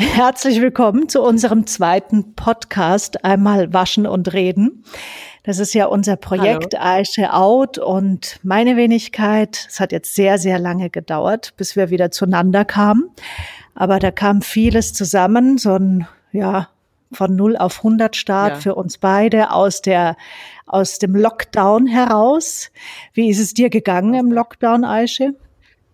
Herzlich willkommen zu unserem zweiten Podcast, einmal Waschen und Reden. Das ist ja unser Projekt. Aische Out und meine Wenigkeit. Es hat jetzt sehr, sehr lange gedauert, bis wir wieder zueinander kamen. Aber da kam vieles zusammen, so ein, ja, von 0 auf 100 Start ja. für uns beide aus der, aus dem Lockdown heraus. Wie ist es dir gegangen im Lockdown, Aische?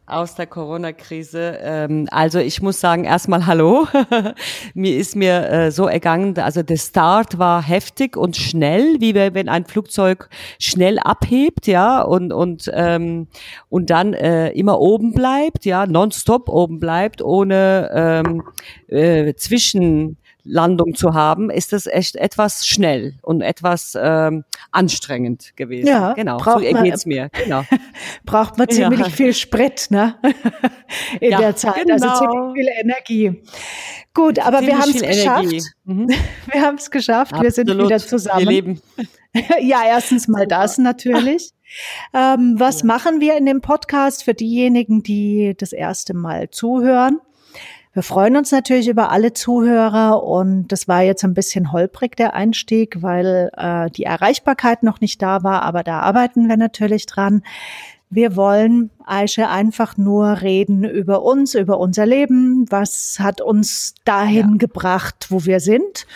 Aus der Corona-Krise. Ähm, also ich muss sagen, erstmal Hallo. mir ist mir äh, so ergangen, also der Start war heftig und schnell, wie wenn ein Flugzeug schnell abhebt, ja, und und ähm, und dann äh, immer oben bleibt, ja, nonstop oben bleibt, ohne ähm, äh, zwischen Landung zu haben, ist das echt etwas schnell und etwas ähm, anstrengend gewesen. Ja, genau, so geht's mir. Genau. braucht man ziemlich ja. viel Sprit, ne? In ja, der Zeit, also genau. also ziemlich viel Energie. Gut, aber ziemlich wir haben es geschafft. Mhm. Wir haben es geschafft. Absolut. Wir sind wieder zusammen. Wir leben. ja, erstens mal das natürlich. Ähm, was ja. machen wir in dem Podcast für diejenigen, die das erste Mal zuhören? Wir freuen uns natürlich über alle Zuhörer und das war jetzt ein bisschen holprig der Einstieg, weil äh, die Erreichbarkeit noch nicht da war, aber da arbeiten wir natürlich dran. Wir wollen, Aische, einfach nur reden über uns, über unser Leben. Was hat uns dahin ja. gebracht, wo wir sind?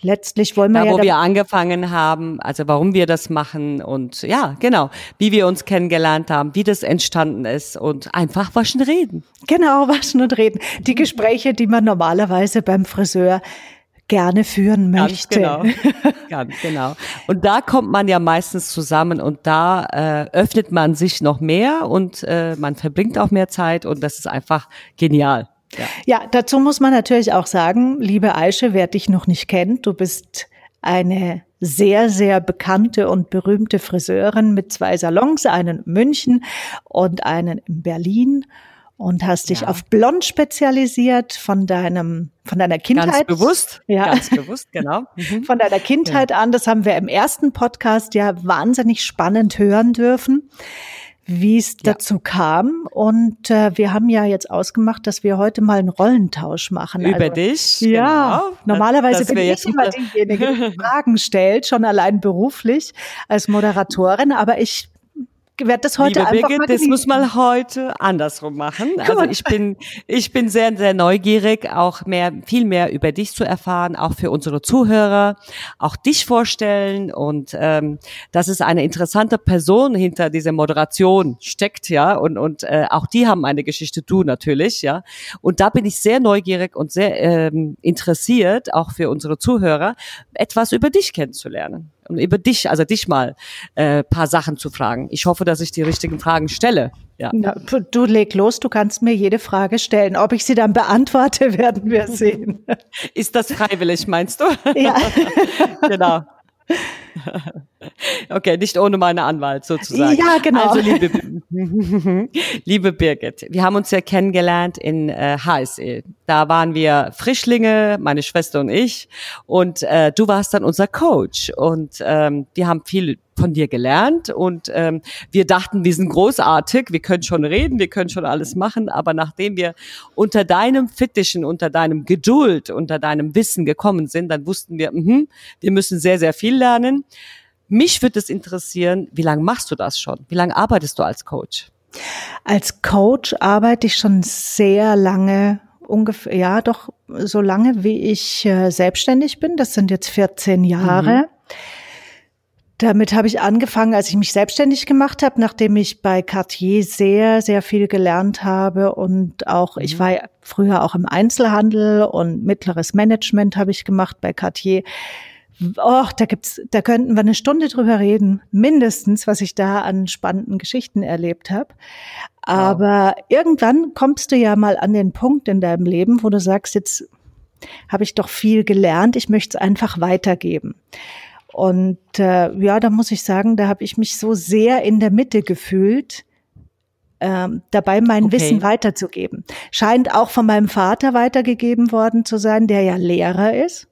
Letztlich wollen wir da, ja. Wo wir angefangen haben, also warum wir das machen und ja, genau, wie wir uns kennengelernt haben, wie das entstanden ist und einfach waschen reden. Genau, waschen und reden. Die Gespräche, die man normalerweise beim Friseur gerne führen möchte. Ganz genau. Ganz genau. Und da kommt man ja meistens zusammen und da äh, öffnet man sich noch mehr und äh, man verbringt auch mehr Zeit und das ist einfach genial. Ja. ja, dazu muss man natürlich auch sagen, liebe Aische, wer dich noch nicht kennt, du bist eine sehr, sehr bekannte und berühmte Friseurin mit zwei Salons, einen in München und einen in Berlin und hast dich ja. auf Blond spezialisiert von deinem von deiner Kindheit. Ganz bewusst, ja. ganz bewusst, genau. Mhm. Von deiner Kindheit ja. an, das haben wir im ersten Podcast ja wahnsinnig spannend hören dürfen wie es ja. dazu kam. Und äh, wir haben ja jetzt ausgemacht, dass wir heute mal einen Rollentausch machen. Über also, dich? Ja, genau. normalerweise bin ich immer diejenige, die Fragen stellt, schon allein beruflich als Moderatorin. Aber ich werde das heute Liebe einfach Birgit, mal das muss man heute andersrum machen. Also ich bin, ich bin sehr, sehr neugierig, auch mehr, viel mehr über dich zu erfahren, auch für unsere Zuhörer, auch dich vorstellen. Und ähm, dass es eine interessante Person hinter dieser Moderation steckt, ja, und und äh, auch die haben eine Geschichte, du natürlich, ja. Und da bin ich sehr neugierig und sehr ähm, interessiert, auch für unsere Zuhörer, etwas über dich kennenzulernen über dich, also dich mal äh, paar Sachen zu fragen. Ich hoffe, dass ich die richtigen Fragen stelle. Ja. Na, du leg los, du kannst mir jede Frage stellen. Ob ich sie dann beantworte, werden wir sehen. Ist das freiwillig, meinst du? Ja. genau. Okay, nicht ohne meine Anwalt sozusagen. Ja, genau. Also liebe, liebe Birgit, wir haben uns ja kennengelernt in äh, HSE. Da waren wir Frischlinge, meine Schwester und ich, und äh, du warst dann unser Coach. Und ähm, wir haben viel von dir gelernt und ähm, wir dachten, wir sind großartig, wir können schon reden, wir können schon alles machen, aber nachdem wir unter deinem Fittischen, unter deinem Geduld, unter deinem Wissen gekommen sind, dann wussten wir, mh, wir müssen sehr, sehr viel lernen. Mich würde es interessieren, wie lange machst du das schon? Wie lange arbeitest du als Coach? Als Coach arbeite ich schon sehr lange ungefähr, ja, doch so lange wie ich äh, selbstständig bin. Das sind jetzt 14 Jahre. Mhm. Damit habe ich angefangen, als ich mich selbstständig gemacht habe, nachdem ich bei Cartier sehr, sehr viel gelernt habe und auch, mhm. ich war früher auch im Einzelhandel und mittleres Management habe ich gemacht bei Cartier. Oh, da gibt's, da könnten wir eine Stunde drüber reden, mindestens, was ich da an spannenden Geschichten erlebt habe. Aber wow. irgendwann kommst du ja mal an den Punkt in deinem Leben, wo du sagst, jetzt habe ich doch viel gelernt, ich möchte es einfach weitergeben. Und äh, ja, da muss ich sagen, da habe ich mich so sehr in der Mitte gefühlt, ähm, dabei mein okay. Wissen weiterzugeben. Scheint auch von meinem Vater weitergegeben worden zu sein, der ja Lehrer ist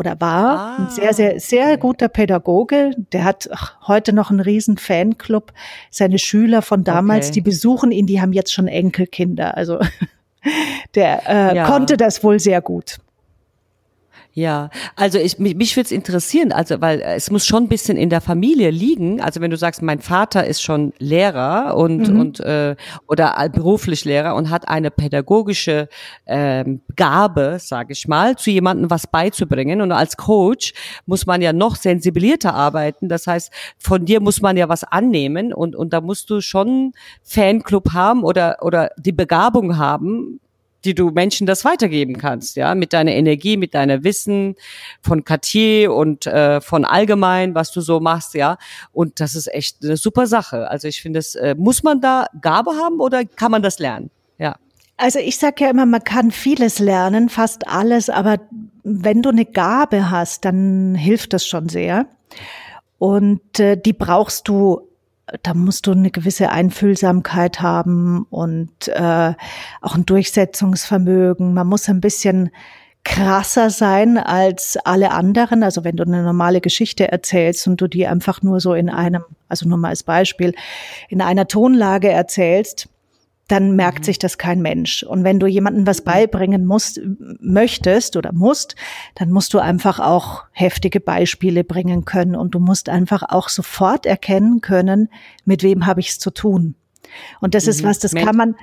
oder war. Ah, ein sehr, sehr, sehr guter Pädagoge. Der hat heute noch einen riesen Fanclub. Seine Schüler von damals, okay. die besuchen ihn, die haben jetzt schon Enkelkinder. Also der äh, ja. konnte das wohl sehr gut. Ja, also ich, mich, mich würde es interessieren, also weil es muss schon ein bisschen in der Familie liegen. Also wenn du sagst, mein Vater ist schon Lehrer und mhm. und äh, oder beruflich Lehrer und hat eine pädagogische ähm, Gabe, sage ich mal, zu jemandem was beizubringen. Und als Coach muss man ja noch sensibilierter arbeiten. Das heißt, von dir muss man ja was annehmen und und da musst du schon Fanclub haben oder oder die Begabung haben, die du Menschen das weitergeben kannst, ja, mit deiner Energie, mit deiner Wissen von Cartier und äh, von allgemein, was du so machst, ja. Und das ist echt eine super Sache. Also ich finde, es äh, muss man da Gabe haben oder kann man das lernen? Ja. Also ich sage ja immer, man kann vieles lernen, fast alles, aber wenn du eine Gabe hast, dann hilft das schon sehr. Und äh, die brauchst du da musst du eine gewisse Einfühlsamkeit haben und äh, auch ein Durchsetzungsvermögen. Man muss ein bisschen krasser sein als alle anderen. Also wenn du eine normale Geschichte erzählst und du die einfach nur so in einem, also nur mal als Beispiel, in einer Tonlage erzählst, dann merkt mhm. sich das kein Mensch. Und wenn du jemandem was mhm. beibringen musst, möchtest oder musst, dann musst du einfach auch heftige Beispiele bringen können und du musst einfach auch sofort erkennen können, mit wem habe ich es zu tun. Und das mhm. ist was, das kann man.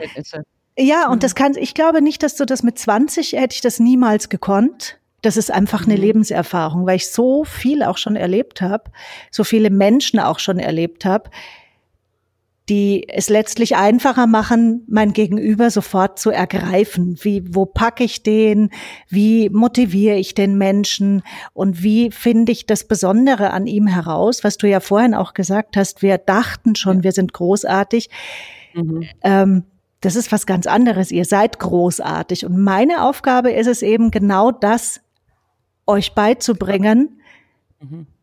Ja, und mhm. das kann, ich glaube nicht, dass du das mit 20 hätte ich das niemals gekonnt. Das ist einfach eine mhm. Lebenserfahrung, weil ich so viel auch schon erlebt habe, so viele Menschen auch schon erlebt habe, die es letztlich einfacher machen, mein Gegenüber sofort zu ergreifen. Wie, wo packe ich den? Wie motiviere ich den Menschen? Und wie finde ich das Besondere an ihm heraus? Was du ja vorhin auch gesagt hast, wir dachten schon, wir sind großartig. Mhm. Ähm, das ist was ganz anderes. Ihr seid großartig. Und meine Aufgabe ist es eben genau das, euch beizubringen,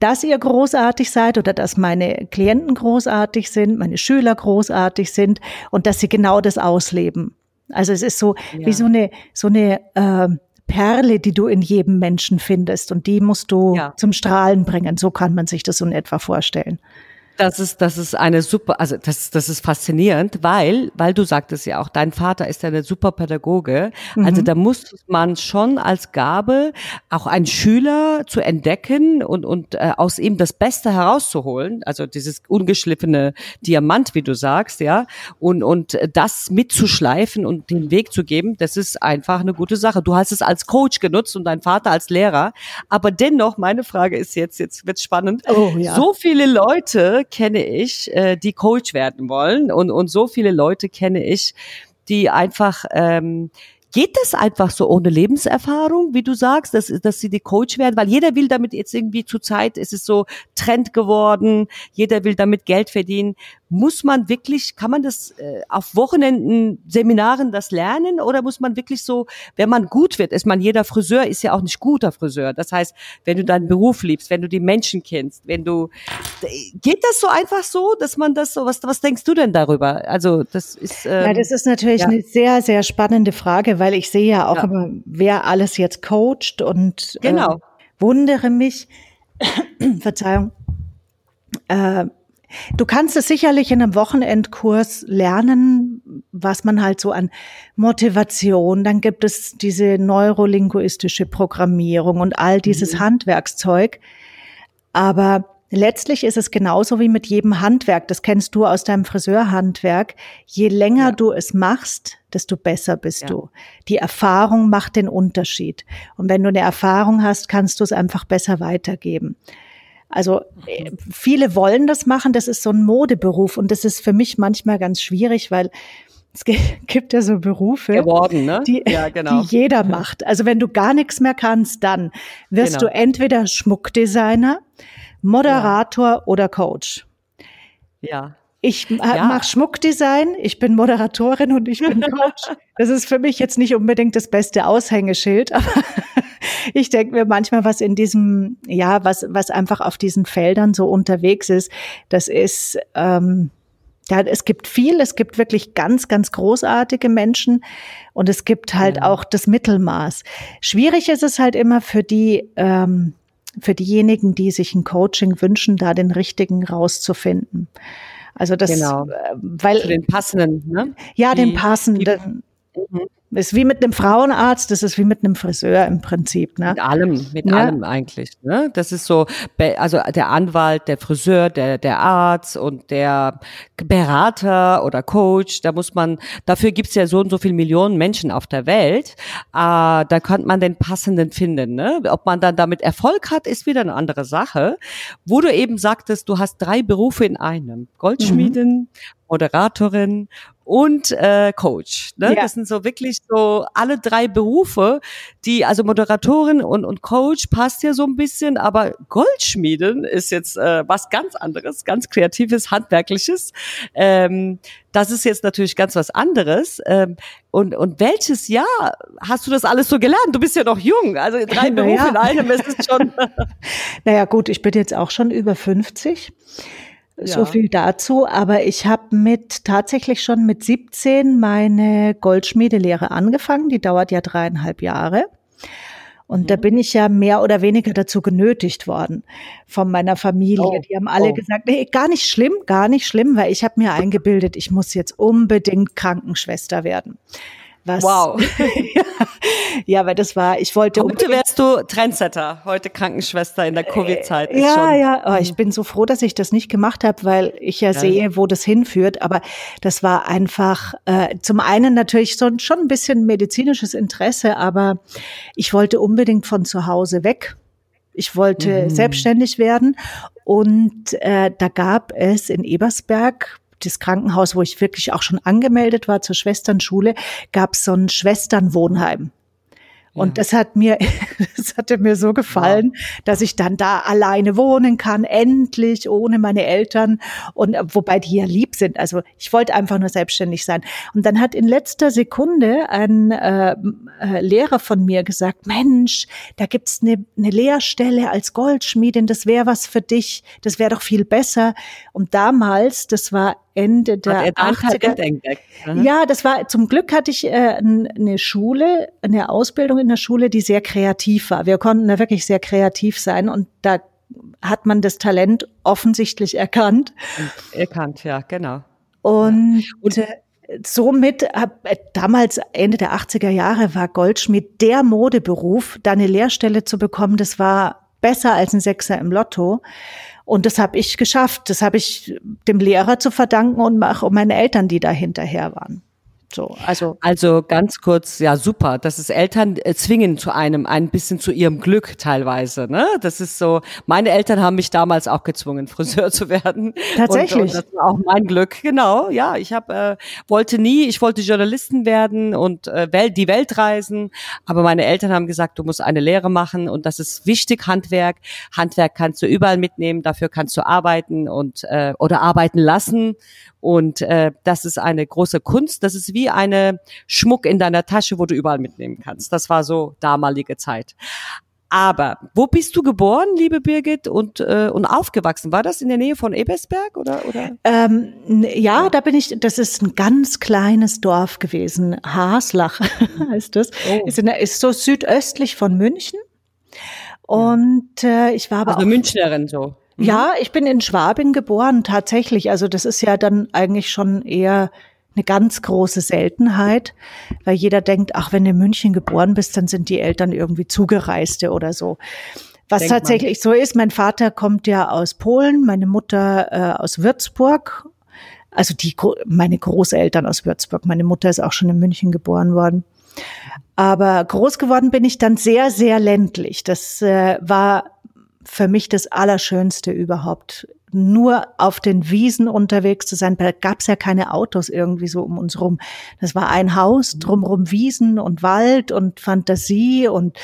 dass ihr großartig seid oder dass meine Klienten großartig sind, meine Schüler großartig sind und dass sie genau das ausleben. Also es ist so ja. wie so eine so eine äh, Perle, die du in jedem Menschen findest und die musst du ja. zum Strahlen bringen. So kann man sich das so in etwa vorstellen. Das ist, das ist eine super, also das, das ist faszinierend, weil, weil du sagtest ja auch, dein Vater ist ja eine super Pädagoge. Mhm. Also da muss man schon als Gabe auch einen Schüler zu entdecken und, und äh, aus ihm das Beste herauszuholen. Also dieses ungeschliffene Diamant, wie du sagst, ja. Und, und das mitzuschleifen und den Weg zu geben, das ist einfach eine gute Sache. Du hast es als Coach genutzt und dein Vater als Lehrer. Aber dennoch, meine Frage ist jetzt, jetzt wird's spannend. Oh, ja. So viele Leute kenne ich, äh, die Coach werden wollen. Und, und so viele Leute kenne ich, die einfach ähm, Geht das einfach so ohne Lebenserfahrung, wie du sagst, dass, dass sie die Coach werden? Weil jeder will damit jetzt irgendwie zur Zeit, ist es so Trend geworden, jeder will damit Geld verdienen. Muss man wirklich, kann man das äh, auf Wochenenden, Seminaren das lernen oder muss man wirklich so, wenn man gut wird, ist man jeder Friseur ist ja auch nicht guter Friseur. Das heißt, wenn du deinen Beruf liebst, wenn du die Menschen kennst, wenn du, geht das so einfach so, dass man das so, was, was denkst du denn darüber? Also, das ist, ähm, Ja, das ist natürlich ja. eine sehr, sehr spannende Frage, weil ich sehe ja auch ja. immer, wer alles jetzt coacht und genau. äh, wundere mich, Verzeihung, äh, Du kannst es sicherlich in einem Wochenendkurs lernen, was man halt so an Motivation, dann gibt es diese neurolinguistische Programmierung und all dieses mhm. Handwerkszeug. Aber Letztlich ist es genauso wie mit jedem Handwerk. Das kennst du aus deinem Friseurhandwerk. Je länger ja. du es machst, desto besser bist ja. du. Die Erfahrung macht den Unterschied. Und wenn du eine Erfahrung hast, kannst du es einfach besser weitergeben. Also äh, viele wollen das machen. Das ist so ein Modeberuf und das ist für mich manchmal ganz schwierig, weil es gibt ja so Berufe, Geworden, ne? die, ja, genau. die jeder macht. Also wenn du gar nichts mehr kannst, dann wirst genau. du entweder Schmuckdesigner, Moderator ja. oder Coach. Ja. Ich ja. mache Schmuckdesign, ich bin Moderatorin und ich bin Coach. Das ist für mich jetzt nicht unbedingt das beste Aushängeschild, aber ich denke mir manchmal, was in diesem, ja, was, was einfach auf diesen Feldern so unterwegs ist, das ist, ähm, ja, es gibt viel, es gibt wirklich ganz, ganz großartige Menschen und es gibt halt ja. auch das Mittelmaß. Schwierig ist es halt immer für die, ähm, für diejenigen, die sich ein Coaching wünschen, da den richtigen rauszufinden. Also das, genau. Äh, weil Für den passenden, ne? Ja, den passenden. Die, mhm. Ist wie mit einem Frauenarzt, das ist wie mit einem Friseur im Prinzip. Ne? Mit allem, mit Ja. allem eigentlich. Ne? Das ist so, also der Anwalt, der Friseur, der, der Arzt und der Berater oder Coach, da muss man, dafür gibt's ja so und so viele Millionen Menschen auf der Welt, äh, da kann man den passenden finden. Ne? Ob man dann damit Erfolg hat, ist wieder eine andere Sache. Wo du eben sagtest, du hast drei Berufe in einem. Goldschmiedin, Moderatorin und äh, Coach. Ne? Ja. Das sind so wirklich so alle drei Berufe, die, also Moderatorin und, und Coach passt ja so ein bisschen, aber Goldschmieden ist jetzt äh, was ganz anderes, ganz kreatives, handwerkliches. Ähm, das ist jetzt natürlich ganz was anderes. Ähm, und, und welches Jahr hast du das alles so gelernt? Du bist ja noch jung, also drei Berufe ja. in einem ist es schon. Naja gut, ich bin jetzt auch schon über 50. So Ja. viel dazu, aber ich habe mit tatsächlich schon mit 17 meine Goldschmiedelehre angefangen. Die dauert ja dreieinhalb Jahre. Und Mhm. da bin ich ja mehr oder weniger dazu genötigt worden von meiner Familie. Oh, Die haben alle oh. gesagt, nee, gar nicht schlimm, gar nicht schlimm, weil ich habe mir eingebildet, ich muss jetzt unbedingt Krankenschwester werden. Was, Wow. ja, weil das war, ich wollte Heute wärst du Trendsetter, heute Krankenschwester in der Covid-Zeit. ist Ja, schon- ja, oh, ich bin so froh, dass ich das nicht gemacht habe, weil ich ja, sehe, wo das hinführt. Aber das war einfach äh, zum einen natürlich so, schon ein bisschen medizinisches Interesse, aber ich wollte unbedingt von zu Hause weg. Ich wollte selbstständig werden und äh, da gab es in Ebersberg das Krankenhaus, wo ich wirklich auch schon angemeldet war zur Schwesternschule, gab es so ein Schwesternwohnheim. Und das hat mir, das hatte mir so gefallen, dass ich dann da alleine wohnen kann, endlich, ohne meine Eltern. Und äh, wobei die ja lieb sind. Also ich wollte einfach nur selbstständig sein. Und dann hat in letzter Sekunde ein äh, äh, Lehrer von mir gesagt, Mensch, da gibt's eine, eine Lehrstelle als Goldschmiedin, das wäre was für dich, das wäre doch viel besser. Und damals, das war Ende der Hat er dein 80er, Talent entdeckt? Mhm. ja, das war zum Glück hatte ich äh, eine Schule, eine Ausbildung in der Schule, die sehr kreativ war. Wir konnten da wirklich sehr kreativ sein und da hat man das Talent offensichtlich erkannt. Erkannt, ja, genau. Und, Und- äh, somit äh, damals Ende der 80er Jahre war Goldschmied der Modeberuf, da eine Lehrstelle zu bekommen, das war besser als ein Sechser im Lotto. Und das habe ich geschafft. Das habe ich dem Lehrer zu verdanken und auch meine Eltern, die da hinterher waren. So, also Also ganz kurz, ja super, dass es Eltern äh, zwingen zu einem, ein bisschen zu ihrem Glück teilweise. Ne? Das ist so, meine Eltern haben mich damals auch gezwungen, Friseur zu werden. Tatsächlich? Und, und das war auch mein Glück, genau. Ja, ich hab, äh, wollte nie, ich wollte Journalisten werden und äh, Welt, die Welt reisen. Aber meine Eltern haben gesagt, du musst eine Lehre machen und das ist wichtig, Handwerk. Handwerk kannst du überall mitnehmen, dafür kannst du arbeiten und äh, oder arbeiten lassen. Und äh, das ist eine große Kunst. Das ist wie eine Schmuck in deiner Tasche, wo du überall mitnehmen kannst. Das war so damalige Zeit. Aber wo bist du geboren, liebe Birgit, und, äh, und aufgewachsen? War das in der Nähe von Ebersberg oder? oder? Ähm, n- ja, da bin ich, das ist ein ganz kleines Dorf gewesen. Haslach heißt das. Oh. Ist, in ist so südöstlich von München. Und äh, ich war aber Also auch Münchnerin so. Ja, ich bin in Schwabing geboren, tatsächlich. Also das ist ja dann eigentlich schon eher eine ganz große Seltenheit, weil jeder denkt, ach, wenn du in München geboren bist, dann sind die Eltern irgendwie Zugereiste oder so. Was Denkt man. tatsächlich so ist, mein Vater kommt ja aus Polen, meine Mutter äh, aus Würzburg. Also die, meine Großeltern aus Würzburg. Meine Mutter ist auch schon in München geboren worden. Aber groß geworden bin ich dann sehr, sehr ländlich. Das äh, war für mich das Allerschönste überhaupt. Nur auf den Wiesen unterwegs zu sein. Da gab es ja keine Autos irgendwie so um uns rum. Das war ein Haus, drumrum Wiesen und Wald und Fantasie und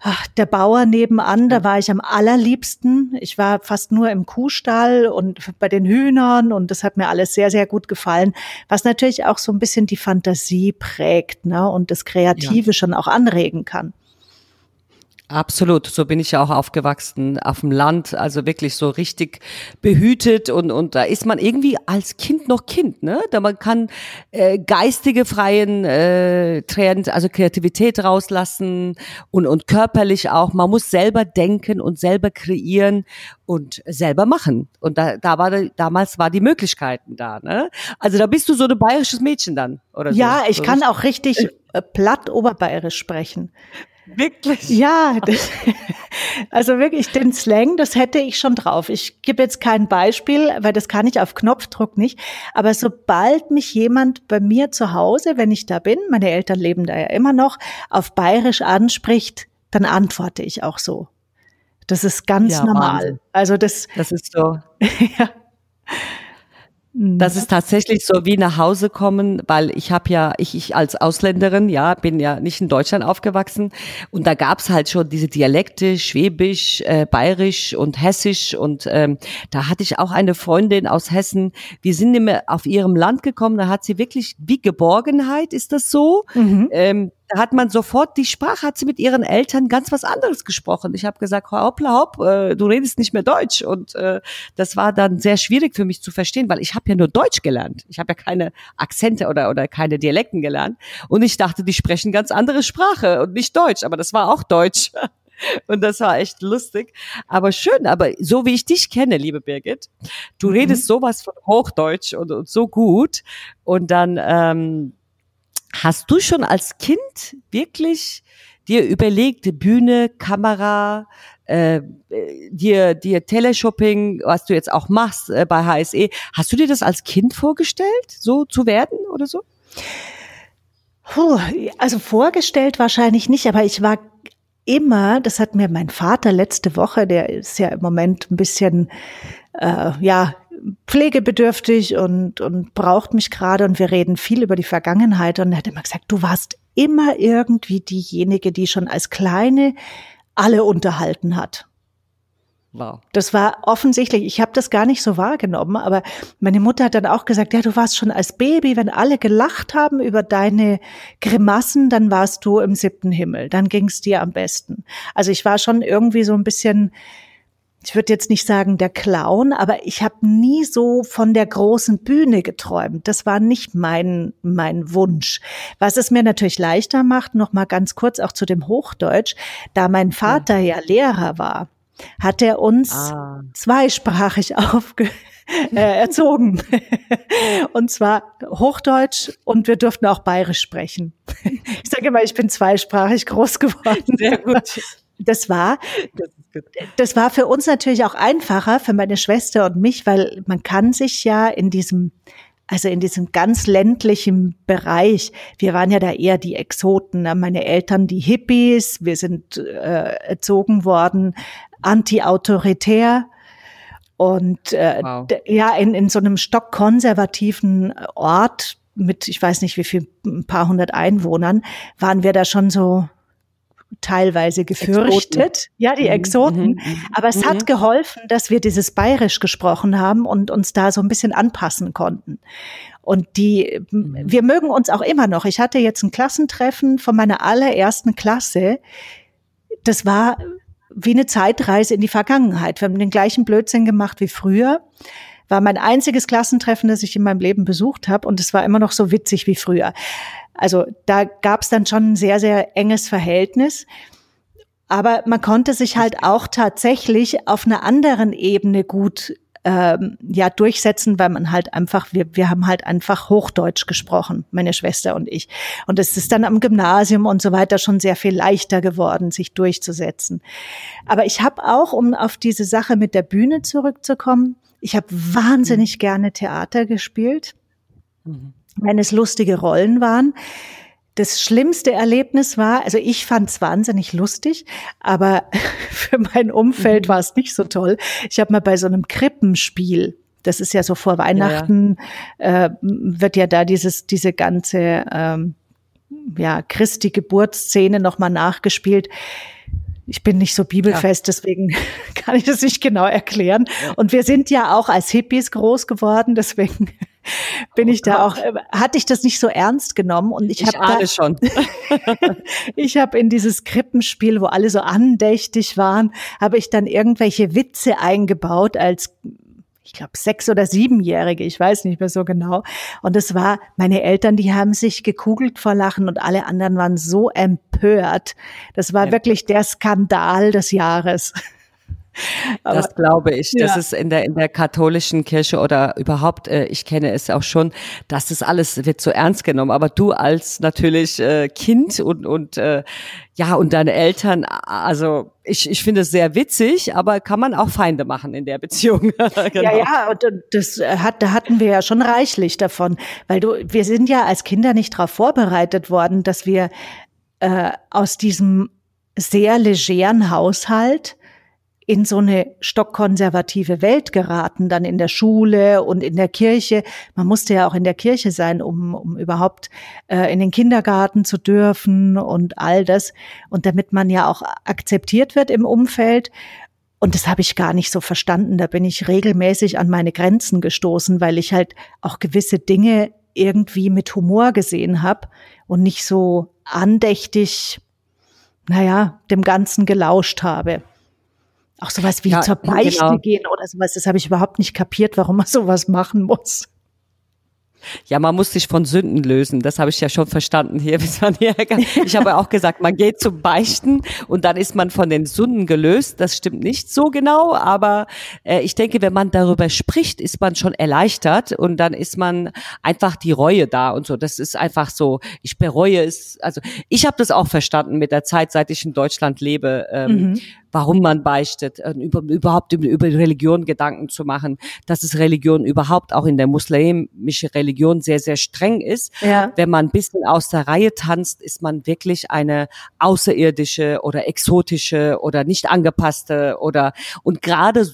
ach, der Bauer nebenan, da war ich am allerliebsten. Ich war fast nur im Kuhstall und bei den Hühnern und das hat mir alles sehr, sehr gut gefallen. Was natürlich auch so ein bisschen die Fantasie prägt ne, und das Kreative schon auch anregen kann. Absolut, so bin ich ja auch aufgewachsen auf dem Land, also wirklich so richtig behütet und und da ist man irgendwie als Kind noch Kind, ne? Da man kann äh, geistige freien äh, Trend, also Kreativität rauslassen und und körperlich auch. Man muss selber denken und selber kreieren und selber machen. Und da da war da- damals war die Möglichkeiten da, ne? Also da bist du so ein bayerisches Mädchen dann oder so. Ja, ich so kann auch richtig äh, platt oberbayerisch sprechen. Wirklich? Ja, das, also wirklich den Slang, das hätte ich schon drauf. Ich gebe jetzt kein Beispiel, weil das kann ich auf Knopfdruck nicht. Aber sobald mich jemand bei mir zu Hause, wenn ich da bin, meine Eltern leben da ja immer noch, auf bayerisch anspricht, dann antworte ich auch so. Das ist ganz ja, normal. Wahnsinn. Also das. Das ist so. ja. Das ist tatsächlich so wie nach Hause kommen, weil ich habe ja, ich, ich als Ausländerin, ja, bin ja nicht in Deutschland aufgewachsen und da gab's halt schon diese Dialekte, Schwäbisch, äh, Bayerisch und Hessisch und ähm, da hatte ich auch eine Freundin aus Hessen, wir sind immer auf ihrem Land gekommen, da hat sie wirklich wie Geborgenheit, ist das so? Mhm. Ähm, da hat man sofort die Sprache, hat sie mit ihren Eltern ganz was anderes gesprochen. Ich habe gesagt, hoppla hopp, äh, du redest nicht mehr Deutsch. Und äh, das war dann sehr schwierig für mich zu verstehen, weil ich habe ja nur Deutsch gelernt. Ich habe ja keine Akzente oder, oder keine Dialekten gelernt. Und ich dachte, die sprechen ganz andere Sprache und nicht Deutsch, aber das war auch Deutsch. Und das war echt lustig. Aber schön, aber so wie ich dich kenne, liebe Birgit, du mhm. redest sowas von Hochdeutsch und, und so gut. Und dann ähm, Hast du schon als Kind wirklich dir überlegt, Bühne, Kamera, äh, dir, dir Teleshopping, was du jetzt auch machst äh, bei HSE, hast du dir das als Kind vorgestellt, so zu werden oder so? Puh, also vorgestellt wahrscheinlich nicht, aber ich war immer, das hat mir mein Vater letzte Woche, der ist ja im Moment ein bisschen, äh, ja, pflegebedürftig und, und braucht mich gerade und wir reden viel über die Vergangenheit und er hat immer gesagt, du warst immer irgendwie diejenige, die schon als Kleine alle unterhalten hat. Wow. Das war offensichtlich, ich habe das gar nicht so wahrgenommen, aber meine Mutter hat dann auch gesagt, ja, du warst schon als Baby, wenn alle gelacht haben über deine Grimassen, dann warst du im siebten Himmel, dann ging es dir am besten. Also ich war schon irgendwie so ein bisschen ich würde jetzt nicht sagen der Clown, aber ich habe nie so von der großen Bühne geträumt. Das war nicht mein mein Wunsch. Was es mir natürlich leichter macht, noch mal ganz kurz auch zu dem Hochdeutsch, da mein Vater ja, ja Lehrer war, hat er uns ah. zweisprachig aufge äh, erzogen. und zwar Hochdeutsch und wir durften auch Bayerisch sprechen. Ich sage immer, ich bin zweisprachig groß geworden. Sehr gut. Das war, das war für uns natürlich auch einfacher, für meine Schwester und mich, weil man kann sich ja in diesem, also in diesem ganz ländlichen Bereich, wir waren ja da eher die Exoten, ne? meine Eltern die Hippies, wir sind äh, erzogen worden, anti-autoritär. Und äh, wow. ja, in, in so einem stockkonservativen Ort mit, ich weiß nicht wie viel, ein paar hundert Einwohnern, waren wir da schon so teilweise gefürchtet. Exoten. Ja, die mhm. Exoten. Mhm. Aber es mhm. hat geholfen, dass wir dieses Bayerisch gesprochen haben und uns da so ein bisschen anpassen konnten. Und die, mhm. wir mögen uns auch immer noch. Ich hatte jetzt ein Klassentreffen von meiner allerersten Klasse. Das war wie eine Zeitreise in die Vergangenheit. Wir haben den gleichen Blödsinn gemacht wie früher. War mein einziges Klassentreffen, das ich in meinem Leben besucht habe. Und es war immer noch so witzig wie früher. Also da gab es dann schon ein sehr, sehr enges Verhältnis. Aber man konnte sich halt auch tatsächlich auf einer anderen Ebene gut ähm, ja durchsetzen, weil man halt einfach, wir, wir haben halt einfach Hochdeutsch gesprochen, meine Schwester und ich. Und es ist dann am Gymnasium und so weiter schon sehr viel leichter geworden, sich durchzusetzen. Aber ich habe auch, um auf diese Sache mit der Bühne zurückzukommen, ich habe wahnsinnig mhm. gerne Theater gespielt. Mhm wenn es lustige Rollen waren. Das schlimmste Erlebnis war, also ich fand es wahnsinnig lustig, aber für mein Umfeld mhm. war es nicht so toll. Ich habe mal bei so einem Krippenspiel, das ist ja so vor Weihnachten, ja, ja. Äh, wird ja da dieses, diese ganze ähm, ja, Christi Geburtsszene nochmal nachgespielt. Ich bin nicht so bibelfest, ja. deswegen kann ich das nicht genau erklären. Und wir sind ja auch als Hippies groß geworden, deswegen bin oh ich da auch, äh, hatte ich das nicht so ernst genommen und ich, ich habe schon. ich habe in dieses Krippenspiel, wo alle so andächtig waren, habe ich dann irgendwelche Witze eingebaut als ich glaube, sechs- oder siebenjährige, ich weiß nicht mehr so genau. Und es war, meine Eltern, die haben sich gekugelt vor Lachen und alle anderen waren so empört. Das war ja. wirklich der Skandal des Jahres. das glaube ich. Das ja. ist in der, in der katholischen Kirche oder überhaupt, äh, ich kenne es auch schon, dass das alles wird so ernst genommen. Aber du als natürlich äh, Kind und, und äh, ja, und deine Eltern, also ich, ich finde es sehr witzig, aber kann man auch Feinde machen in der Beziehung. genau. Ja, ja, und das hat, da hatten wir ja schon reichlich davon, weil du, wir sind ja als Kinder nicht darauf vorbereitet worden, dass wir äh, aus diesem sehr legeren Haushalt in so eine stockkonservative Welt geraten, dann in der Schule und in der Kirche. Man musste ja auch in der Kirche sein, um, um überhaupt äh, in den Kindergarten zu dürfen und all das. Und damit man ja auch akzeptiert wird im Umfeld. Und das habe ich gar nicht so verstanden. Da bin ich regelmäßig an meine Grenzen gestoßen, weil ich halt auch gewisse Dinge irgendwie mit Humor gesehen habe und nicht so andächtig, naja, dem Ganzen gelauscht habe. Auch sowas wie ja, zur Beichte genau. gehen oder sowas, das habe ich überhaupt nicht kapiert, warum man sowas machen muss. Ja, man muss sich von Sünden lösen. Das habe ich ja schon verstanden hier. Ich habe auch gesagt, man geht zum Beichten und dann ist man von den Sünden gelöst. Das stimmt nicht so genau, aber äh, ich denke, wenn man darüber spricht, ist man schon erleichtert und dann ist man einfach die Reue da und so. Das ist einfach so. Ich bereue es. Also ich habe das auch verstanden mit der Zeit, seit ich in Deutschland lebe. Ähm, mhm warum man beichtet, äh, über, überhaupt über, über Religion Gedanken zu machen, dass es Religion überhaupt auch in der muslimische Religion sehr, sehr streng ist. Ja. Wenn man ein bisschen aus der Reihe tanzt, ist man wirklich eine außerirdische oder exotische oder nicht angepasste oder und gerade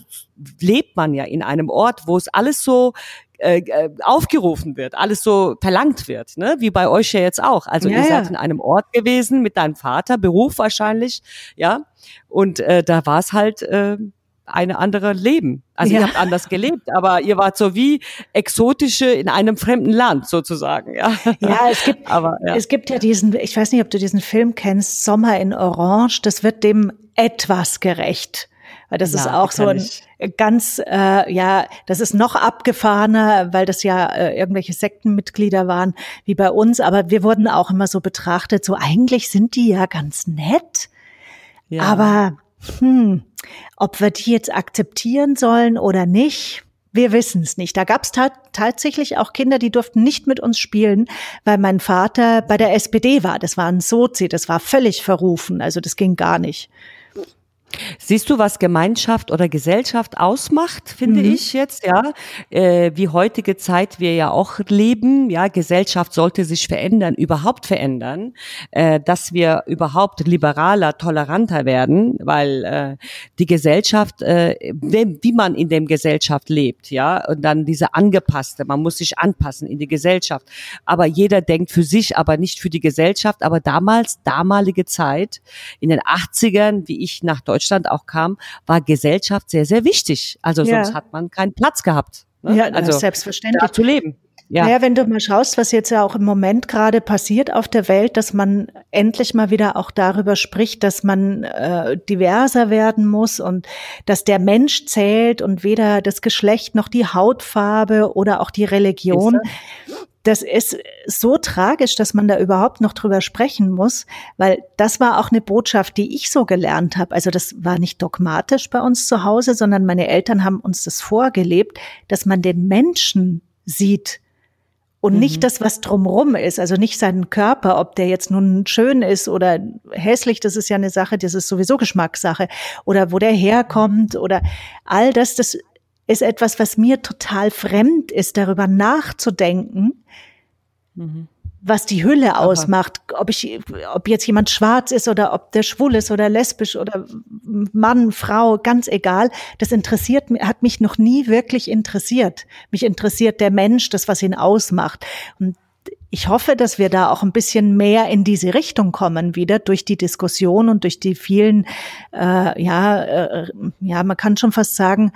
lebt man ja in einem Ort, wo es alles so äh, äh, aufgerufen wird, alles so verlangt wird, ne? wie bei euch ja jetzt auch. Also ja, ihr seid ja. in einem Ort gewesen mit deinem Vater, Beruf wahrscheinlich, ja, und äh, da war es halt äh, eine andere Leben. Also ja. ihr habt anders gelebt, aber ihr wart so wie exotische in einem fremden Land sozusagen, ja. Ja, es gibt, aber, ja. es gibt ja diesen, ich weiß nicht, ob du diesen Film kennst, Sommer in Orange. Das wird dem etwas gerecht. Weil das ja, ist auch so ein ich. ganz, äh, ja, das ist noch abgefahrener, weil das ja äh, irgendwelche Sektenmitglieder waren wie bei uns. Aber wir wurden auch immer so betrachtet, so eigentlich sind die ja ganz nett. Ja. Aber hm, ob wir die jetzt akzeptieren sollen oder nicht, wir wissen es nicht. Da gab es ta tatsächlich auch Kinder, die durften nicht mit uns spielen, weil mein Vater bei der SPD war. Das war ein Sozi, das war völlig verrufen. Also das ging gar nicht. Siehst du, was Gemeinschaft oder Gesellschaft ausmacht, finde mhm. ich jetzt, ja, äh, wie heutige Zeit wir ja auch leben, ja, Gesellschaft sollte sich verändern, überhaupt verändern, äh, dass wir überhaupt liberaler, toleranter werden, weil äh, die Gesellschaft, äh, wie, wie man in dem Gesellschaft lebt, ja, und dann diese angepasste, man muss sich anpassen in die Gesellschaft, aber jeder denkt für sich, aber nicht für die Gesellschaft, aber damals, damalige Zeit, in den 80ern, wie ich nach Deutschland Deutschland auch kam, war Gesellschaft sehr, sehr wichtig. Also ja. sonst hat man keinen Platz gehabt. Ne? Ja, also selbstverständlich. Da zu leben. Ja. Naja, wenn du mal schaust, was jetzt ja auch im Moment gerade passiert auf der Welt, dass man endlich mal wieder auch darüber spricht, dass man äh, diverser werden muss und dass der Mensch zählt und weder das Geschlecht noch die Hautfarbe oder auch die Religion das ist so tragisch, dass man da überhaupt noch drüber sprechen muss, weil das war auch eine Botschaft, die ich so gelernt habe. Also das war nicht dogmatisch bei uns zu Hause, sondern meine Eltern haben uns das vorgelebt, dass man den Menschen sieht und mhm. nicht das, was drumrum ist. Also nicht seinen Körper, ob der jetzt nun schön ist oder hässlich, das ist ja eine Sache, das ist sowieso Geschmackssache. Oder wo der herkommt oder all das, das ist etwas, was mir total fremd ist, darüber nachzudenken, mhm. Was die Hülle Aha. ausmacht, ob ich, ob jetzt jemand schwarz ist oder ob der schwul ist oder lesbisch oder Mann, Frau, ganz egal. Das interessiert mich, hat mich noch nie wirklich interessiert. Mich interessiert der Mensch, das, was ihn ausmacht. Und ich hoffe, dass wir da auch ein bisschen mehr in diese Richtung kommen wieder durch die Diskussion und durch die vielen, äh, ja, äh, ja, man kann schon fast sagen,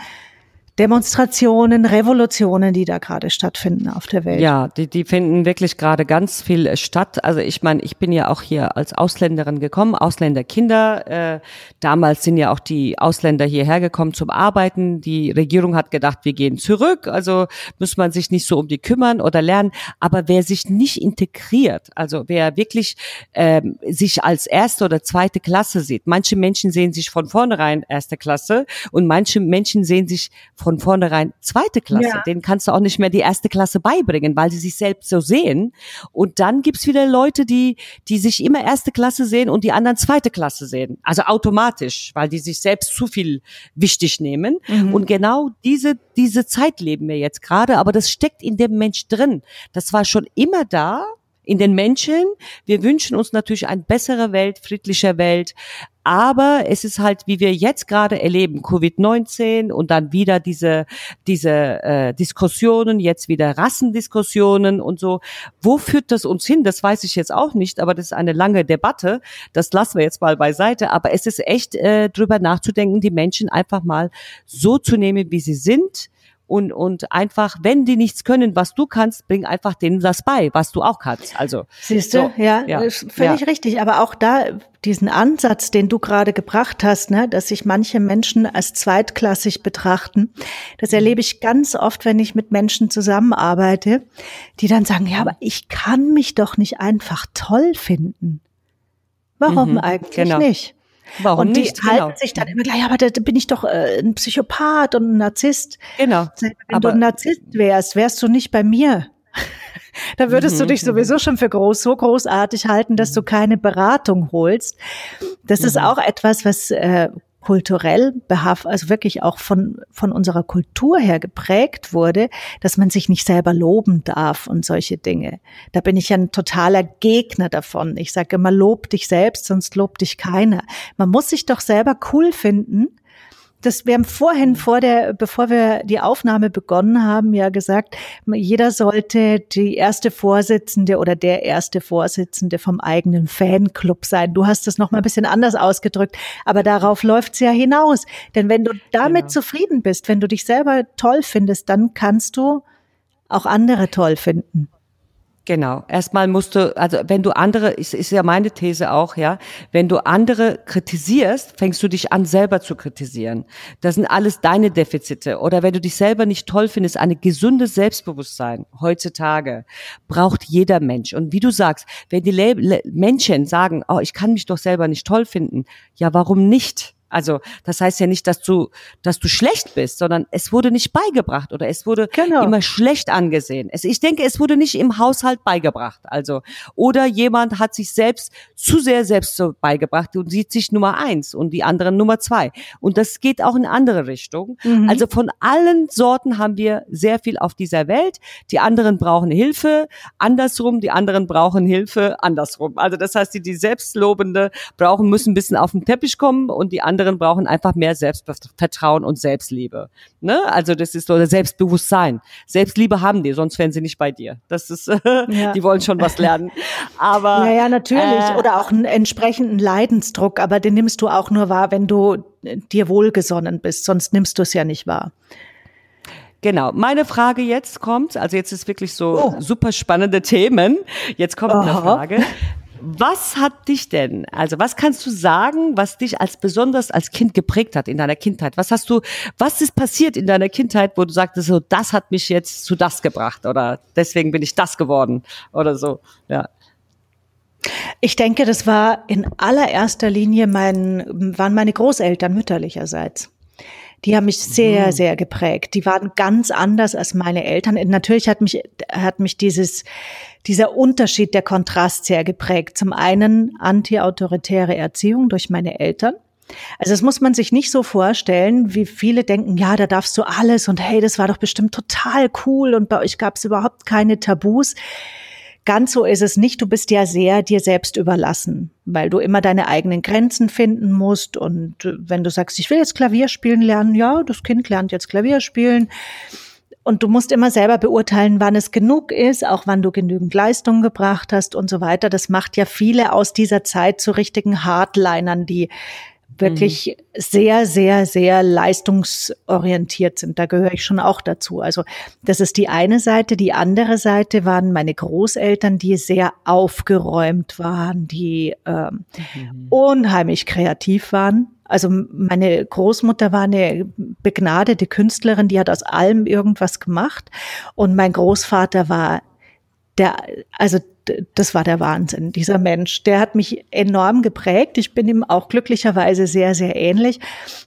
Demonstrationen, Revolutionen, die da gerade stattfinden auf der Welt. Ja, die, die finden wirklich gerade ganz viel statt. Also ich meine, ich bin ja auch hier als Ausländerin gekommen, Ausländerkinder. Äh, damals sind ja auch die Ausländer hierher gekommen zum Arbeiten. Die Regierung hat gedacht, wir gehen zurück, also muss man sich nicht so um die kümmern oder lernen. Aber wer sich nicht integriert, also wer wirklich ähm, sich als erste oder zweite Klasse sieht, manche Menschen sehen sich von vornherein erste Klasse und manche Menschen sehen sich von von vornherein zweite Klasse. Ja. Denen kannst du auch nicht mehr die erste Klasse beibringen, weil sie sich selbst so sehen. Und dann gibt's wieder Leute, die, die sich immer erste Klasse sehen und die anderen zweite Klasse sehen. Also automatisch, weil die sich selbst zu viel wichtig nehmen. Mhm. Und genau diese, diese Zeit leben wir jetzt gerade, aber das steckt in dem Mensch drin. Das war schon immer da in den Menschen. Wir wünschen uns natürlich eine bessere Welt, friedliche Welt, aber es ist halt, wie wir jetzt gerade erleben, Covid-19 und dann wieder diese, diese äh, Diskussionen, jetzt wieder Rassendiskussionen und so. Wo führt das uns hin? Das weiß ich jetzt auch nicht, aber das ist eine lange Debatte. Das lassen wir jetzt mal beiseite. Aber es ist echt äh, drüber nachzudenken, die Menschen einfach mal so zu nehmen, wie sie sind und, und einfach, wenn die nichts können, was du kannst, bring einfach denen das bei, was du auch kannst. Also siehst du, so, ja, ja, völlig ja. richtig. Aber auch da diesen Ansatz, den du gerade gebracht hast, ne, dass sich manche Menschen als zweitklassig betrachten, das erlebe ich ganz oft, wenn ich mit Menschen zusammenarbeite, die dann sagen, ja, aber ich kann mich doch nicht einfach toll finden. Warum mhm, eigentlich genau. nicht? Warum und die nicht? halten genau. sich dann immer gleich, aber da bin ich doch äh, ein Psychopath und ein Narzisst. Genau. Wenn aber, du ein Narzisst wärst, wärst du nicht bei mir. da würdest mhm. du dich sowieso schon für groß, so großartig halten, dass du keine Beratung holst. Das mhm. ist auch etwas, was äh, kulturell behaft, also wirklich auch von, von unserer Kultur her geprägt wurde, dass man sich nicht selber loben darf und solche Dinge. Da bin ich ein totaler Gegner davon. Ich sage immer, lob dich selbst, sonst lobt dich keiner. Man muss sich doch selber cool finden das, wir haben vorhin vor der, bevor wir die Aufnahme begonnen haben, ja gesagt, jeder sollte die erste Vorsitzende oder der erste Vorsitzende vom eigenen Fanclub sein. Du hast es noch mal ein bisschen anders ausgedrückt, aber darauf läuft's ja hinaus. Denn wenn du damit genau. zufrieden bist, wenn du dich selber toll findest, dann kannst du auch andere toll finden. Genau. Erstmal musst du, also wenn du andere, ist, ist ja meine These auch, ja, wenn du andere kritisierst, fängst du dich an, selber zu kritisieren. Das sind alles deine Defizite. Oder wenn du dich selber nicht toll findest, eine gesunde Selbstbewusstsein heutzutage braucht jeder Mensch. Und wie du sagst, wenn die Le Le Menschen sagen, oh, ich kann mich doch selber nicht toll finden, ja, warum nicht? Also das heißt ja nicht, dass du, dass du schlecht bist, sondern es wurde nicht beigebracht oder es wurde genau. immer schlecht angesehen. Es, ich denke, es wurde nicht im Haushalt beigebracht. Also oder jemand hat sich selbst zu sehr selbst so beigebracht und sieht sich Nummer eins und die anderen Nummer zwei. Und das geht auch in andere Richtungen. Mhm. Also von allen Sorten haben wir sehr viel auf dieser Welt. Die anderen brauchen Hilfe, andersrum. Die anderen brauchen Hilfe, andersrum. Also das heißt, die, die Selbstlobende brauchen müssen ein bisschen auf den Teppich kommen und die anderen anderen brauchen einfach mehr Selbstvertrauen und Selbstliebe. Ne? Also das ist so Selbstbewusstsein. Selbstliebe haben die, sonst wären sie nicht bei dir. Das ist, ja. die wollen schon was lernen. Aber ja, ja, natürlich. Äh, Oder auch einen entsprechenden Leidensdruck, aber den nimmst du auch nur wahr, wenn du dir wohlgesonnen bist. Sonst nimmst du es ja nicht wahr. Genau. Meine Frage jetzt kommt, also jetzt ist wirklich so oh. super spannende Themen. Jetzt kommt Aha. eine Frage. Was hat dich denn, also was kannst du sagen, was dich als besonders als Kind geprägt hat in deiner Kindheit? Was hast du, was ist passiert in deiner Kindheit, wo du sagtest, so, das hat mich jetzt zu das gebracht oder deswegen bin ich das geworden oder so, ja. Ich denke, das war in allererster Linie mein, waren meine Großeltern mütterlicherseits. Die haben mich sehr, mhm. sehr geprägt. Die waren ganz anders als meine Eltern. Natürlich hat mich, hat mich dieses, dieser Unterschied, der Kontrast sehr geprägt. Zum einen anti-autoritäre Erziehung durch meine Eltern. Also das muss man sich nicht so vorstellen, wie viele denken, ja, da darfst du alles und hey, das war doch bestimmt total cool und bei euch gab es überhaupt keine Tabus. Ganz so ist es nicht. Du bist ja sehr dir selbst überlassen, weil du immer deine eigenen Grenzen finden musst. Und äh, wenn du sagst, ich will jetzt Klavier spielen lernen, ja, das Kind lernt jetzt Klavier spielen. Und du musst immer selber beurteilen, wann es genug ist, auch wann du genügend Leistung gebracht hast und so weiter. Das macht ja viele aus dieser Zeit zu richtigen Hardlinern, die wirklich mhm. sehr, sehr, sehr leistungsorientiert sind. Da gehöre ich schon auch dazu. Also das ist die eine Seite. Die andere Seite waren meine Großeltern, die sehr aufgeräumt waren, die ähm, mhm. unheimlich kreativ waren. Also meine Großmutter war eine begnadete Künstlerin, die hat aus allem irgendwas gemacht. Und mein Großvater war der, also das war der Wahnsinn, dieser Mensch. Der hat mich enorm geprägt. Ich bin ihm auch glücklicherweise sehr, sehr ähnlich.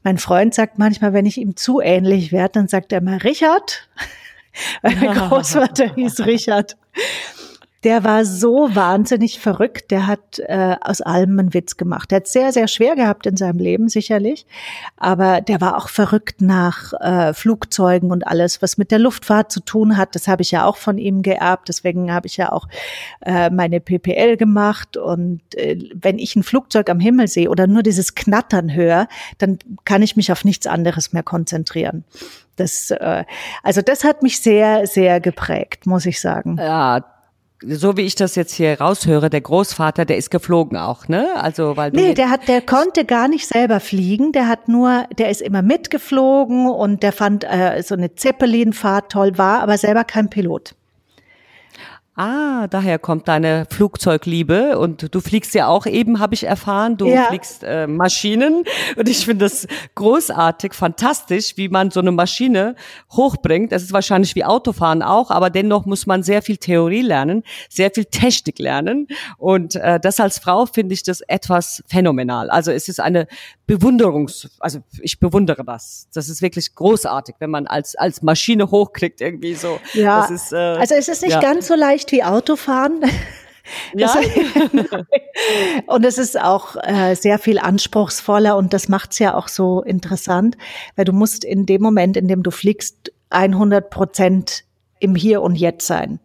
Mein Freund sagt manchmal, wenn ich ihm zu ähnlich werde, dann sagt er immer Richard. Weil mein Großvater hieß Richard der war so wahnsinnig verrückt. Der hat äh, aus allem einen Witz gemacht. Der hat sehr, sehr schwer gehabt in seinem Leben, sicherlich. Aber der war auch verrückt nach äh, Flugzeugen und alles, was mit der Luftfahrt zu tun hat. Das habe ich ja auch von ihm geerbt. Deswegen habe ich ja auch äh, meine PPL gemacht. Und äh, wenn ich ein Flugzeug am Himmel sehe oder nur dieses Knattern höre, dann kann ich mich auf nichts anderes mehr konzentrieren. Das, äh, also das hat mich sehr, sehr geprägt, muss ich sagen. Ja, so wie ich das jetzt hier raushöre, der Großvater, der ist geflogen auch, ne? Also weil nee, der hat, der konnte gar nicht selber fliegen. Der hat nur, der ist immer mitgeflogen und der fand äh, so eine Zeppelin-Fahrt toll, war aber selber kein Pilot. Ah, daher kommt deine Flugzeugliebe und du fliegst ja auch eben, habe ich erfahren, du ja. fliegst äh, Maschinen und ich finde das großartig, fantastisch, wie man so eine Maschine hochbringt. Das ist wahrscheinlich wie Autofahren auch, aber dennoch muss man sehr viel Theorie lernen, sehr viel Technik lernen und äh, das als Frau finde ich das etwas phänomenal. Also es ist eine Bewunderungs, also ich bewundere das. Das ist wirklich großartig, wenn man als als Maschine hochkriegt irgendwie so. Ja, ist, äh, also es ist nicht ja. ganz so leicht wie Autofahren. Ja. und es ist auch äh, sehr viel anspruchsvoller und das macht es ja auch so interessant, weil du musst in dem Moment, in dem du fliegst, 100 Prozent im Hier und Jetzt sein.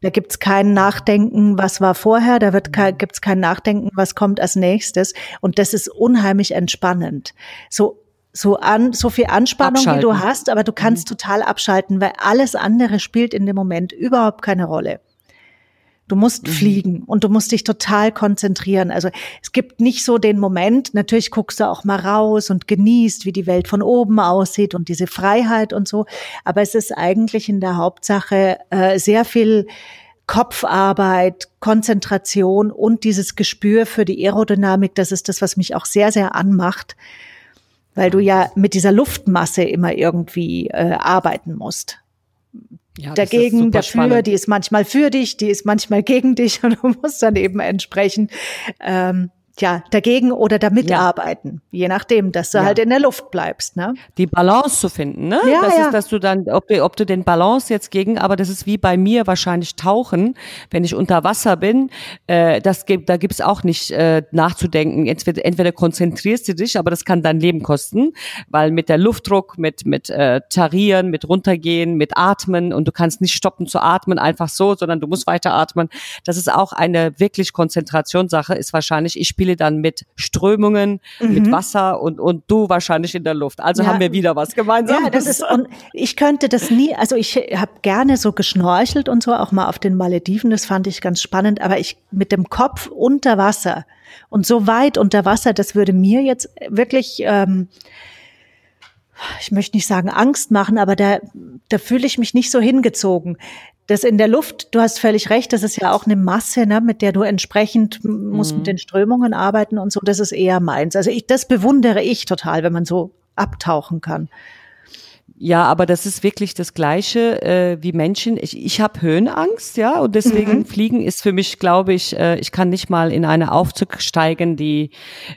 Da gibt's kein Nachdenken, was war vorher, da wird kein, gibt's kein Nachdenken, was kommt als nächstes. Und das ist unheimlich entspannend. So so an so viel Anspannung, abschalten. wie du hast, aber du kannst mhm. total abschalten, weil alles andere spielt in dem Moment überhaupt keine Rolle. Du musst mhm. fliegen und du musst dich total konzentrieren. Also es gibt nicht so den Moment, natürlich guckst du auch mal raus und genießt, wie die Welt von oben aussieht und diese Freiheit und so. Aber es ist eigentlich in der Hauptsache äh, sehr viel Kopfarbeit, Konzentration und dieses Gespür für die Aerodynamik. Das ist das, was mich auch sehr, sehr anmacht, weil du ja mit dieser Luftmasse immer irgendwie äh, arbeiten musst. Ja, Dagegen, dafür, spannend. die ist manchmal für dich, die ist manchmal gegen dich und du musst dann eben entsprechend ähm, ja, dagegen oder damit ja. arbeiten. Je nachdem, dass du ja. halt in der Luft bleibst, ne? Die Balance zu finden, ne? Ja, das ja. ist, dass du dann, ob du, ob du den Balance jetzt gegen, aber das ist wie bei mir wahrscheinlich Tauchen, wenn ich unter Wasser bin, äh, das gibt, da gibt's auch nicht äh, nachzudenken. Entweder, entweder konzentrierst du dich, aber das kann dein Leben kosten, weil mit der Luftdruck, mit, mit äh, Tarieren, mit runtergehen, mit Atmen und du kannst nicht stoppen zu atmen, einfach so, sondern du musst weiter atmen. Das ist auch eine wirklich Konzentrationssache, ist wahrscheinlich, ich spiele spiele dann mit Strömungen, mhm. mit Wasser und, und du wahrscheinlich in der Luft. Also ja. haben wir wieder was gemeinsam. Ja, das ist, und ich könnte das nie, also ich habe gerne so geschnorchelt und so, auch mal auf den Malediven, das fand ich ganz spannend, aber ich mit dem Kopf unter Wasser und so weit unter Wasser, das würde mir jetzt wirklich, ähm, ich möchte nicht sagen Angst machen, aber da, da fühle ich mich nicht so hingezogen das in der Luft, du hast völlig recht, das ist ja auch eine Masse, ne, mit der du entsprechend musst mhm. mit den Strömungen arbeiten und so, das ist eher meins. Also ich, das bewundere ich total, wenn man so abtauchen kann. Ja, aber das ist wirklich das Gleiche äh, wie Menschen. Ich, ich habe Höhenangst, ja, und deswegen mhm. Fliegen ist für mich, glaube ich, äh, ich kann nicht mal in eine Aufzug steigen, die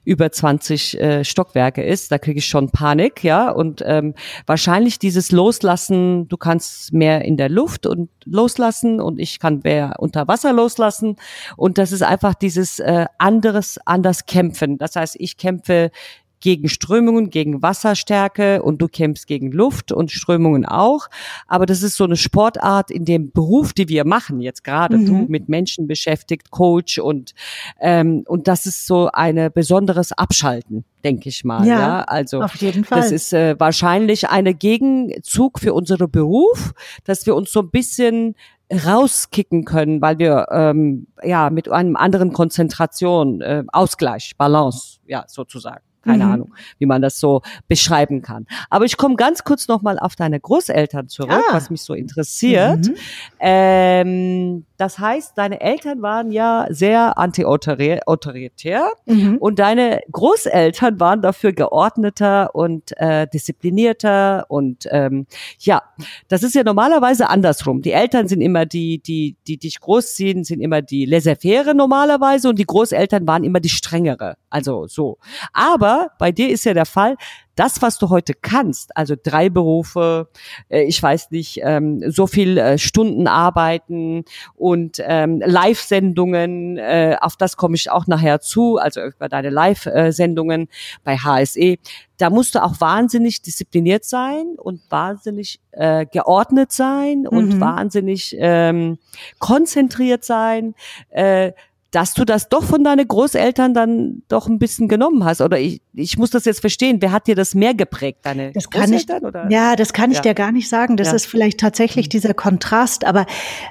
über 20 äh, Stockwerke ist. Da kriege ich schon Panik, ja. Und ähm, wahrscheinlich dieses Loslassen, du kannst mehr in der Luft und loslassen und ich kann mehr unter Wasser loslassen. Und das ist einfach dieses äh, anderes, anders kämpfen. Das heißt, ich kämpfe gegen Strömungen, gegen Wasserstärke und du kämpfst gegen Luft und Strömungen auch. Aber das ist so eine Sportart in dem Beruf, die wir machen jetzt gerade, mhm. du mit Menschen beschäftigt, Coach und ähm, und das ist so eine besonderes Abschalten, denke ich mal. Ja, ja, also auf jeden Fall. Das ist äh, wahrscheinlich eine Gegenzug für unseren Beruf, dass wir uns so ein bisschen rauskicken können, weil wir ähm, ja mit einem anderen Konzentration, äh, Ausgleich, Balance, ja sozusagen. Keine mhm. Ahnung, wie man das so beschreiben kann. Aber ich komme ganz kurz nochmal auf deine Großeltern zurück, ah. was mich so interessiert. Mhm. Ähm, das heißt, deine Eltern waren ja sehr anti-autoritär mhm. und deine Großeltern waren dafür geordneter und äh, disziplinierter und ähm, ja, das ist ja normalerweise andersrum. Die Eltern sind immer die, die, die dich großziehen, sind immer die laissez-faire normalerweise und die Großeltern waren immer die strengere. Also so. Aber bei dir ist ja der Fall, das, was du heute kannst, also drei Berufe, äh, ich weiß nicht, ähm, so viel äh, Stunden arbeiten und ähm, Live-Sendungen, äh, auf das komme ich auch nachher zu, also über deine Live-Sendungen bei HSE, da musst du auch wahnsinnig diszipliniert sein und wahnsinnig äh, geordnet sein und mhm. wahnsinnig ähm, konzentriert sein. Äh, dass du das doch von deinen Großeltern dann doch ein bisschen genommen hast. Oder ich, ich muss das jetzt verstehen. Wer hat dir das mehr geprägt? Deine das kann ich, oder? Ja, das kann ich ja. dir gar nicht sagen. Das ja. ist vielleicht tatsächlich mhm. dieser Kontrast. Aber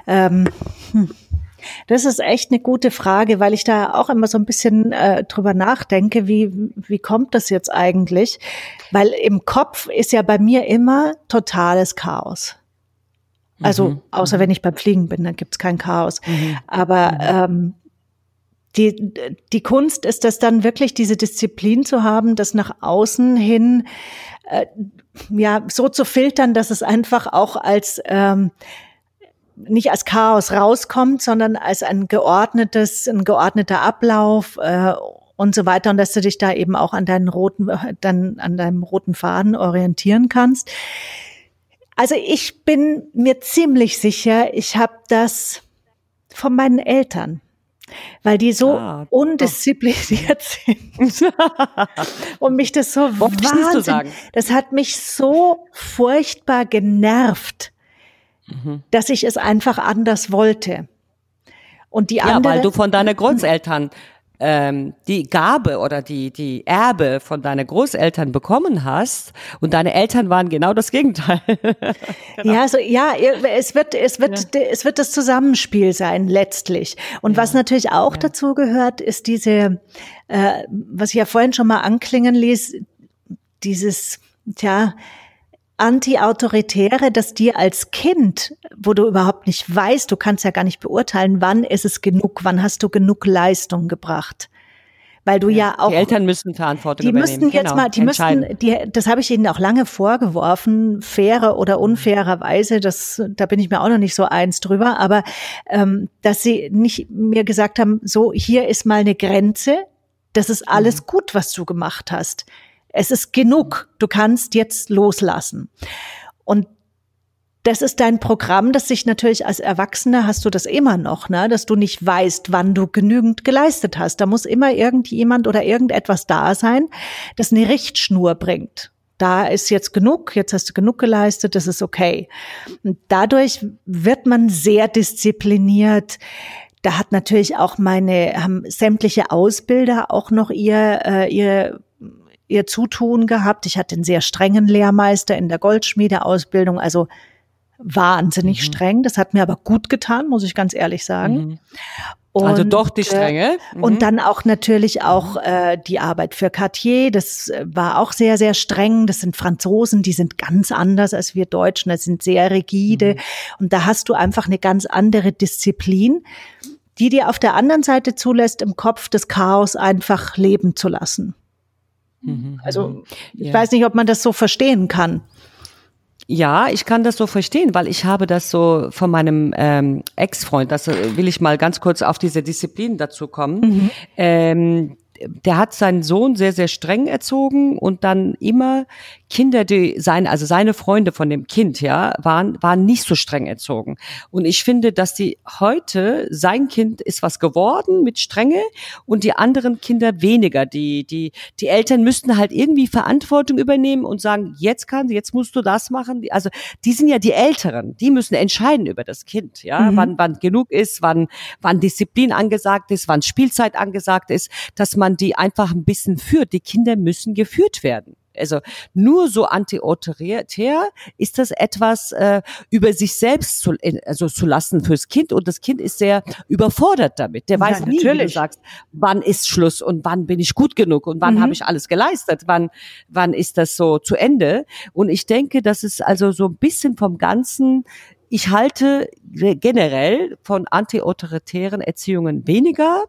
ähm, hm. Das ist echt eine gute Frage, weil ich da auch immer so ein bisschen äh, drüber nachdenke, wie, wie kommt das jetzt eigentlich? Weil im Kopf ist ja bei mir immer totales Chaos. Also, mhm. außer mhm. wenn ich beim Fliegen bin, dann gibt's kein Chaos. Mhm. Aber mhm. ähm, die, die Kunst ist das dann wirklich, diese Disziplin zu haben, das nach außen hin äh, ja so zu filtern, dass es einfach auch als ähm, nicht als Chaos rauskommt, sondern als ein geordnetes, ein geordneter Ablauf äh, und so weiter und dass du dich da eben auch an deinen roten, dann an deinem roten Faden orientieren kannst. Also ich bin mir ziemlich sicher, ich habe das von meinen Eltern weil die so ah, undiszipliniert sind und mich das so wahnsinnig, das hat mich so furchtbar genervt, mhm. dass ich es einfach anders wollte. Und die ja, andere, weil du von deinen Großeltern ähm, die Gabe oder die, die Erbe von deinen Großeltern bekommen hast und deine Eltern waren genau das Gegenteil. genau. Ja, also ja, es wird, es wird, ja. es wird das Zusammenspiel sein letztlich. Und ja. was natürlich auch ja. dazu gehört, ist diese, äh, was ich ja vorhin schon mal anklingen ließ, dieses, tja, Anti-Autoritäre, dass dir als Kind, wo du überhaupt nicht weißt, du kannst ja gar nicht beurteilen, wann ist es genug, wann hast du genug Leistung gebracht. Weil du ja, ja auch. Die Eltern müssen Verantwortung die übernehmen. Die müssten jetzt genau, mal, die müssten, die, das habe ich ihnen auch lange vorgeworfen, faire oder unfairerweise, das, da bin ich mir auch noch nicht so eins drüber, aber ähm, dass sie nicht mir gesagt haben, so, hier ist mal eine Grenze, das ist alles mhm. gut, was du gemacht hast. Es ist genug. Du kannst jetzt loslassen. Und das ist dein Programm, das sich natürlich als Erwachsener hast du das immer noch, ne? dass du nicht weißt, wann du genügend geleistet hast. Da muss immer irgendjemand oder irgendetwas da sein, das eine Richtschnur bringt. Da ist jetzt genug, jetzt hast du genug geleistet, das ist okay. Und dadurch wird man sehr diszipliniert. Da hat natürlich auch meine, haben sämtliche Ausbilder auch noch ihr, äh, ihr ihr Zutun gehabt. Ich hatte einen sehr strengen Lehrmeister in der Goldschmiedeausbildung, also wahnsinnig mhm. streng. Das hat mir aber gut getan, muss ich ganz ehrlich sagen. Mhm. Und, also doch die Strenge. Mhm. Und dann auch natürlich auch äh, die Arbeit für Cartier. Das äh, war auch sehr, sehr streng. Das sind Franzosen, die sind ganz anders als wir Deutschen. Das sind sehr rigide. Mhm. Und da hast du einfach eine ganz andere Disziplin, die dir auf der anderen Seite zulässt, im Kopf des Chaos einfach leben zu lassen. Mhm. Also mhm. ich ja. weiß nicht, ob man das so verstehen kann. Ja, ich kann das so verstehen, weil ich habe das so von meinem ähm, Ex-Freund, das äh, will ich mal ganz kurz auf diese Disziplin dazu kommen. Mhm. Ähm, der hat seinen Sohn sehr, sehr streng erzogen und dann immer Kinder, die sein, also seine Freunde von dem Kind, ja, waren, waren nicht so streng erzogen. Und ich finde, dass die heute, sein Kind ist was geworden mit Strenge und die anderen Kinder weniger. Die, die, die Eltern müssten halt irgendwie Verantwortung übernehmen und sagen, jetzt kann, jetzt musst du das machen. Also, die sind ja die Älteren. Die müssen entscheiden über das Kind, ja, mhm. wann, wann genug ist, wann, wann Disziplin angesagt ist, wann Spielzeit angesagt ist, dass man die einfach ein bisschen führt. Die Kinder müssen geführt werden. Also nur so antiautoritär ist das etwas äh, über sich selbst zu, also zu lassen fürs Kind und das Kind ist sehr überfordert damit. Der weiß ja, nie, wie du sagst, wann ist Schluss und wann bin ich gut genug und wann mhm. habe ich alles geleistet, wann wann ist das so zu Ende. Und ich denke, dass es also so ein bisschen vom Ganzen ich halte generell von antiautoritären Erziehungen weniger,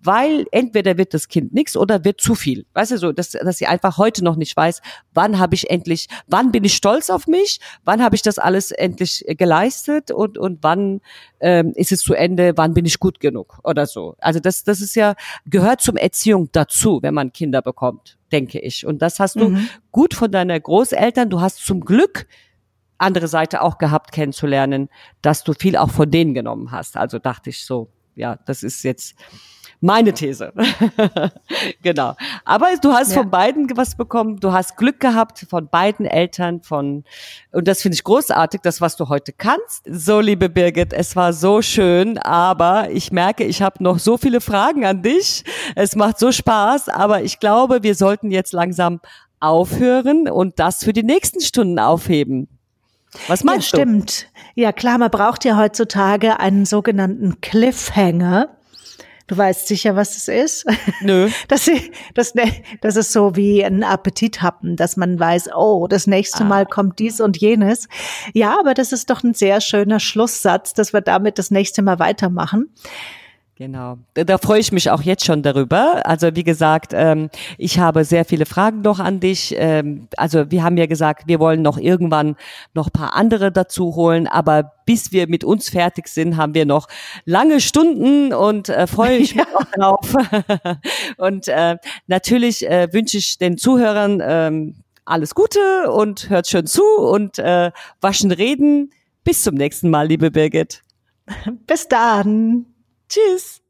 weil entweder wird das Kind nichts oder wird zu viel. Weißt du so, dass, dass sie einfach heute noch nicht weiß, wann habe ich endlich, wann bin ich stolz auf mich, wann habe ich das alles endlich geleistet und, und wann ähm, ist es zu Ende, wann bin ich gut genug oder so. Also das, das ist ja, gehört zum Erziehung dazu, wenn man Kinder bekommt, denke ich. Und das hast du mhm. gut von deiner Großeltern, du hast zum Glück andere Seite auch gehabt kennenzulernen, dass du viel auch von denen genommen hast. Also dachte ich so, ja, das ist jetzt meine These. genau. Aber du hast ja. von beiden was bekommen. Du hast Glück gehabt von beiden Eltern von, und das finde ich großartig, das, was du heute kannst. So, liebe Birgit, es war so schön, aber ich merke, ich habe noch so viele Fragen an dich. Es macht so Spaß, aber ich glaube, wir sollten jetzt langsam aufhören und das für die nächsten Stunden aufheben. Was meinst ja, stimmt. du? Ja, klar, man braucht ja heutzutage einen sogenannten Cliffhanger. Du weißt sicher, was es ist. Nö. Das, das, das ist so wie ein Appetithappen, dass man weiß, oh, das nächste ah. Mal kommt dies und jenes. Ja, aber das ist doch ein sehr schöner Schlusssatz, dass wir damit das nächste Mal weitermachen. Genau, da freue ich mich auch jetzt schon darüber. Also wie gesagt, ähm, ich habe sehr viele Fragen noch an dich. Ähm, also wir haben ja gesagt, wir wollen noch irgendwann noch paar andere dazu holen, aber bis wir mit uns fertig sind, haben wir noch lange Stunden und äh, freue ich mich auch drauf. und äh, natürlich äh, wünsche ich den Zuhörern ähm, alles Gute und hört schön zu und äh, waschen reden. Bis zum nächsten Mal, liebe Birgit. Bis dann. Tschüss.